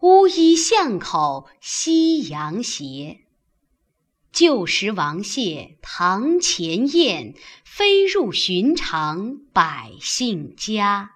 乌衣巷口夕阳斜。旧时王谢堂前燕，飞入寻常百姓家。